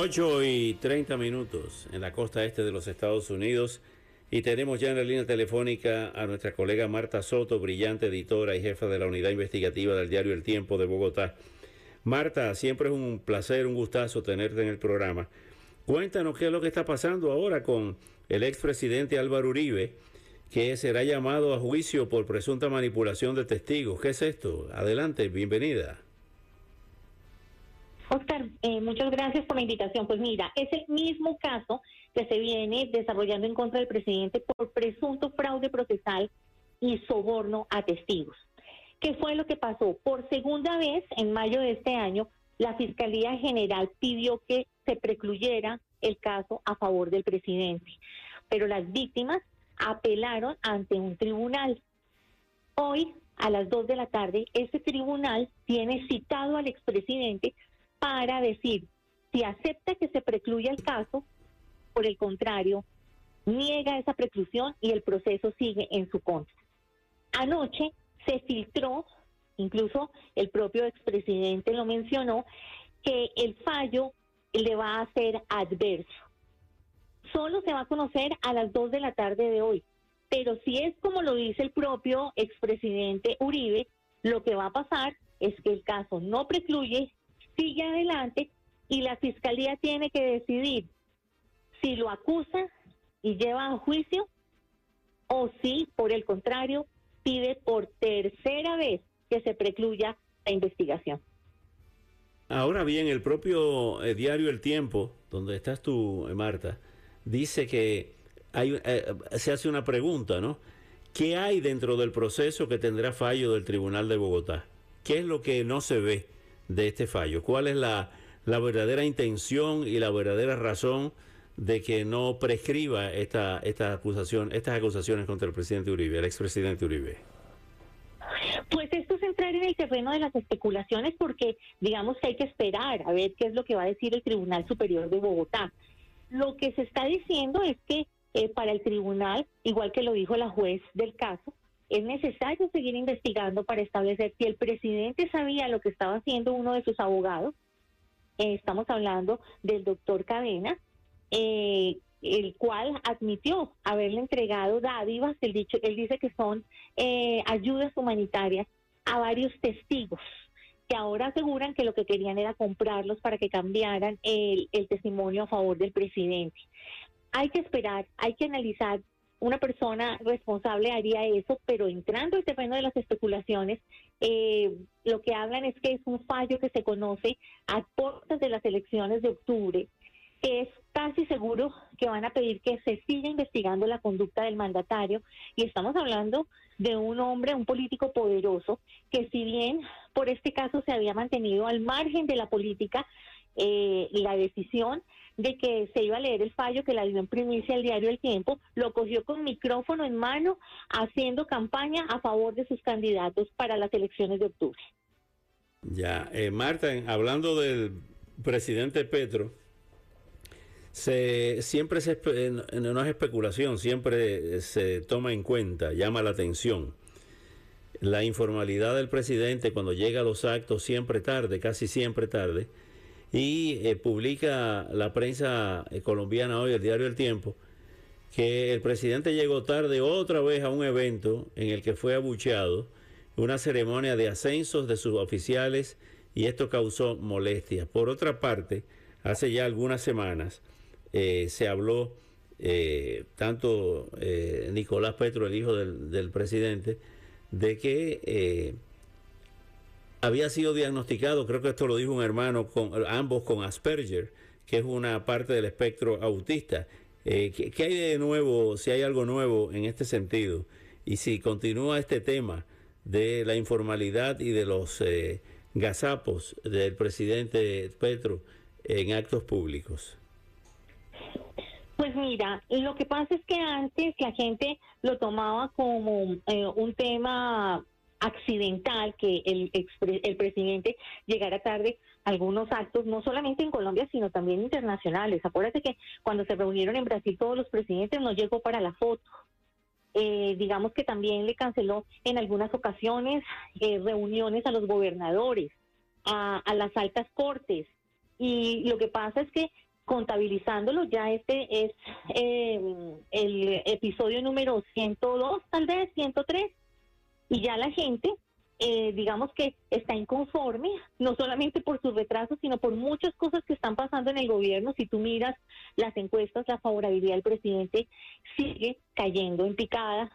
8 y 30 minutos en la costa este de los Estados Unidos y tenemos ya en la línea telefónica a nuestra colega Marta Soto, brillante editora y jefa de la unidad investigativa del diario El Tiempo de Bogotá. Marta, siempre es un placer, un gustazo tenerte en el programa. Cuéntanos qué es lo que está pasando ahora con el expresidente Álvaro Uribe, que será llamado a juicio por presunta manipulación de testigos. ¿Qué es esto? Adelante, bienvenida. Oscar, eh, muchas gracias por la invitación. Pues mira, es el mismo caso que se viene desarrollando en contra del presidente por presunto fraude procesal y soborno a testigos. ¿Qué fue lo que pasó? Por segunda vez, en mayo de este año, la Fiscalía General pidió que se precluyera el caso a favor del presidente, pero las víctimas apelaron ante un tribunal. Hoy, a las 2 de la tarde, este tribunal tiene citado al expresidente para decir si acepta que se precluya el caso, por el contrario, niega esa preclusión y el proceso sigue en su contra. Anoche se filtró, incluso el propio expresidente lo mencionó, que el fallo le va a ser adverso. Solo se va a conocer a las 2 de la tarde de hoy. Pero si es como lo dice el propio expresidente Uribe, lo que va a pasar es que el caso no precluye sigue adelante y la fiscalía tiene que decidir si lo acusa y lleva a juicio o si, por el contrario, pide por tercera vez que se precluya la investigación. Ahora bien, el propio eh, diario El Tiempo, donde estás tú, eh, Marta, dice que hay, eh, se hace una pregunta, ¿no? ¿Qué hay dentro del proceso que tendrá fallo del Tribunal de Bogotá? ¿Qué es lo que no se ve? De este fallo? ¿Cuál es la, verdadera intención y la verdadera razón de que no prescriba esta, esta acusación, estas acusaciones contra el presidente Uribe, el expresidente Uribe? Pues esto es entrar en el terreno de las especulaciones porque digamos que hay que esperar a ver qué es lo que va a decir el Tribunal Superior de Bogotá. Lo que se está diciendo es que eh, para el tribunal, igual que lo dijo la juez del caso, es necesario seguir investigando para establecer si el presidente sabía lo que estaba haciendo uno de sus abogados. Eh, estamos hablando del doctor Cadena, eh, el cual admitió haberle entregado dádivas, él, dicho, él dice que son eh, ayudas humanitarias a varios testigos que ahora aseguran que lo que querían era comprarlos para que cambiaran el, el testimonio a favor del presidente. Hay que esperar, hay que analizar una persona responsable haría eso, pero entrando al terreno de las especulaciones, eh, lo que hablan es que es un fallo que se conoce a puertas de las elecciones de octubre, que es casi seguro que van a pedir que se siga investigando la conducta del mandatario. Y estamos hablando de un hombre, un político poderoso, que si bien por este caso se había mantenido al margen de la política, eh, la decisión de que se iba a leer el fallo que la dio en primicia el diario El Tiempo, lo cogió con micrófono en mano haciendo campaña a favor de sus candidatos para las elecciones de octubre. Ya, eh, Marta, hablando del presidente Petro, se, siempre se, no es especulación, siempre se toma en cuenta, llama la atención la informalidad del presidente cuando llega a los actos siempre tarde, casi siempre tarde, y eh, publica la prensa eh, colombiana hoy, el diario El Tiempo, que el presidente llegó tarde otra vez a un evento en el que fue abucheado, una ceremonia de ascensos de sus oficiales y esto causó molestias. Por otra parte, hace ya algunas semanas eh, se habló, tanto Nicolás Petro, el hijo del presidente, de que había sido diagnosticado, creo que esto lo dijo un hermano, con ambos con Asperger, que es una parte del espectro autista. Eh, ¿qué, hay de nuevo, si hay algo nuevo en este sentido? Y si continúa este tema de la informalidad y de los eh, gazapos del presidente Petro en actos públicos? Pues mira, lo que pasa es que antes la gente lo tomaba como eh, un tema accidental que el, el presidente llegara tarde algunos actos, no solamente en Colombia, sino también internacionales. Acuérdate que cuando se reunieron en Brasil todos los presidentes no llegó para la foto. Eh, digamos que también le canceló en algunas ocasiones eh, reuniones a los gobernadores, a, a las altas cortes. Y lo que pasa es que contabilizándolo, ya este es eh, el episodio número 102, tal vez 103, y ya la gente, eh, digamos que está inconforme, no solamente por sus retrasos, sino por muchas cosas que están pasando en el gobierno. Si tú miras las encuestas, la favorabilidad del presidente sigue cayendo en picada.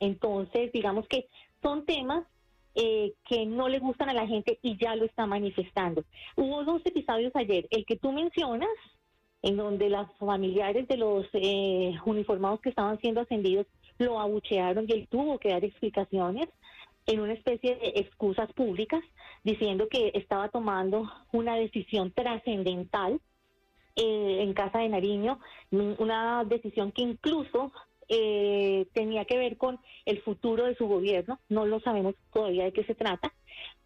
Entonces, digamos que son temas eh, que no le gustan a la gente y ya lo está manifestando. Hubo dos episodios ayer, el que tú mencionas, en donde las familiares de los eh, uniformados que estaban siendo ascendidos lo abuchearon y él tuvo que dar explicaciones en una especie de excusas públicas, diciendo que estaba tomando una decisión trascendental eh, en Casa de Nariño, una decisión que incluso eh, tenía que ver con el futuro de su gobierno, no lo sabemos todavía de qué se trata,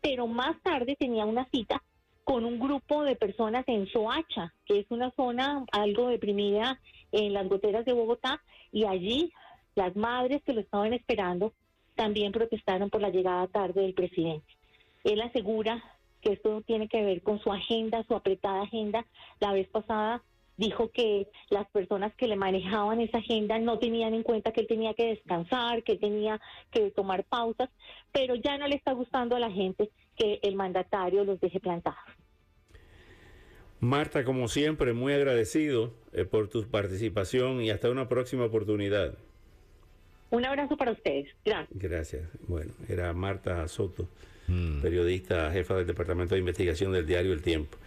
pero más tarde tenía una cita con un grupo de personas en Soacha, que es una zona algo deprimida en las goteras de Bogotá, y allí las madres que lo estaban esperando también protestaron por la llegada tarde del presidente. Él asegura que esto tiene que ver con su agenda, su apretada agenda. La vez pasada dijo que las personas que le manejaban esa agenda no tenían en cuenta que él tenía que descansar, que tenía que tomar pausas, pero ya no le está gustando a la gente que el mandatario los deje plantados. Marta, como siempre, muy agradecido eh, por tu participación y hasta una próxima oportunidad. Un abrazo para ustedes. Gracias. Gracias. Bueno, era Marta Soto, mm. periodista, jefa del Departamento de Investigación del diario El Tiempo.